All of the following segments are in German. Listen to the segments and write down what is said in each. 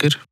good.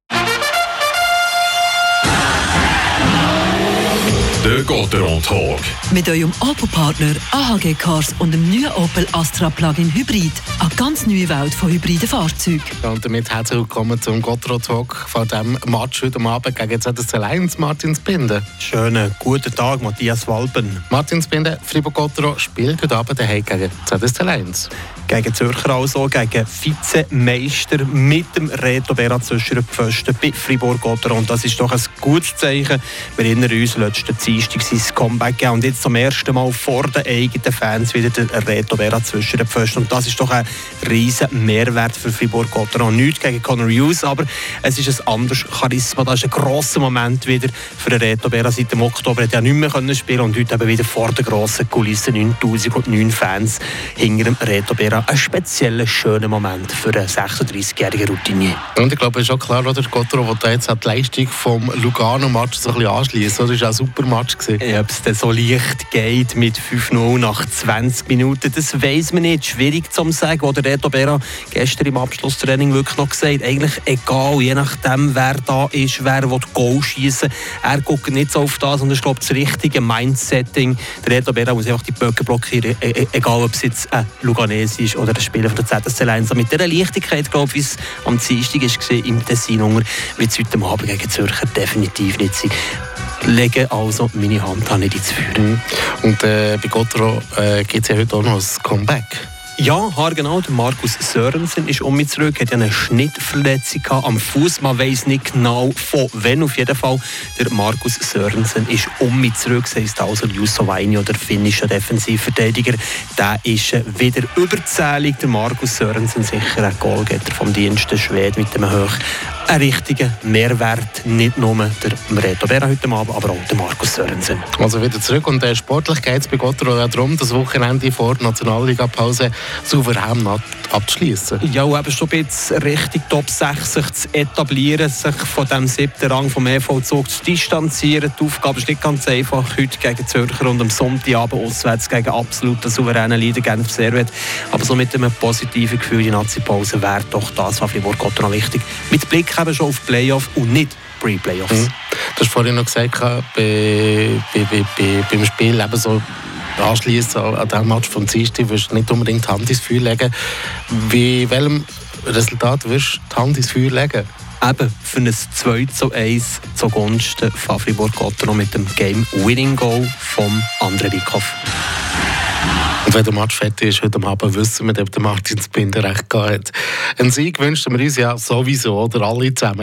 Der Gotteron Talk. Mit eurem Opel-Partner AHG Cars und dem neuen Opel Astra Plug-in Hybrid. Eine ganz neue Welt von hybriden Fahrzeugen. und damit herzlich willkommen zum Gotteron Talk von diesem Match heute Abend gegen ZSC Lions, Martin Spinde. Schönen guten Tag, Matthias Walben. Martin Spinde, Fribourg-Gotteron spielt heute Abend daheim gegen ZSC Lions. Gegen Zürcher also, gegen Vizemeister mit dem Reto Berat zwischen den Pfosten bei Fribourg-Gotteron. Und das ist doch ein gutes Zeichen. Wir erinnern uns, letzten Dienstag sein Comeback gegeben und jetzt zum ersten Mal vor den eigenen Fans wieder der Reto Berat zwischen den Pfosten. Und das ist doch ein riesen Mehrwert für Fribourg-Gotteron. Nichts gegen Conor Hughes, aber es ist ein anderes Charisma. Das ist ein grosser Moment wieder für den Reto Berat. Seit dem Oktober hat er nicht mehr können spielen und heute eben wieder vor der grossen Kulisse 9009 Fans hinter dem Reto Berat. Ein spezieller, schöner Moment für einen 36-jährigen Routinier. Und ich glaube, es ist auch klar, oder Gotteron, da jetzt die Leistung vom Lugano-Match so ein bisschen anschließen. Das war auch super Match. Gewesen. Ob es denn so leicht geht mit 5-0 nach 20 Minuten, das weiß man nicht. Schwierig zu sagen. Oder Reto Bera gestern im Abschlusstraining wirklich noch gesagt, eigentlich egal, je nachdem, wer da ist, wer will Goal schießen. Er guckt nicht so auf das und ich glaube, das richtige Mindsetting. Der Reto Bera muss einfach die Böcke blockieren, e e egal ob es jetzt ein Luganese ist oder ein Spieler von der ZSC Lions. Mit dieser Leichtigkeit, glaube ich, wie es am Dienstag war im Tessin, wird es heute Abend gegen Zürcher definitiv nicht sein lege also meine Hand nicht ins Feuer. Mhm. Und äh, bei Gotteron äh, gibt es ja heute auch noch ein Comeback. Ja, haargenau. Der Markus Sörensen ist um mich zurück. Er hat ja eine Schnittverletzung am Fuß. Man weiß nicht genau von wann. Auf jeden Fall, der Markus Sörensen ist um mich zurück. Das heisst also, Jusso Weini oder finnischer Defensivverteidiger, der ist wieder überzählig. Der Markus Sörensen sicher ein Goalgetter vom Dienst der Schweden mit dem Hoch ein richtiger Mehrwert, nicht nur der Reto Berra heute Abend, aber auch der Markus Sörensen. Also wieder zurück und äh, sportlich geht es bei Gotteron auch darum, das Wochenende vor der Nationalliga-Pause souverän abzuschließen. Ja, und eben schon ein bisschen Richtung Top 6 sich zu etablieren, sich von dem siebten Rang vom EV-Zug zu distanzieren. Die Aufgabe ist nicht ganz einfach, heute gegen Zürcher und am Sonntagabend auswärts gegen absoluten souveränen Leader Genf Servet. Aber so mit einem positiven Gefühl, die Nazi-Pause wäre doch das, was Fribourg-Gotteron wichtig. Mit Blick eben schon auf Playoff und nicht Pre-Playoffs. Mhm. Du hast vorhin noch gesagt, bei, bei, bei, bei, beim Spiel eben so anschließend an diesem Match vom Dienstag wirst du nicht unbedingt die Hand ins Feuer legen. Wie welchem Resultat wirst du die Hand ins Feuer legen? Eben für ein 2 zu 1 zugunsten von Fribourg-Gotteron mit dem Game-Winning-Goal von André Wikow. Und wenn der Match fertig ist, heute Abend wissen wir, ob der Martin Spinder recht gehabt hat. Einen Sieg wünschen wir uns ja sowieso, oder alle zusammen.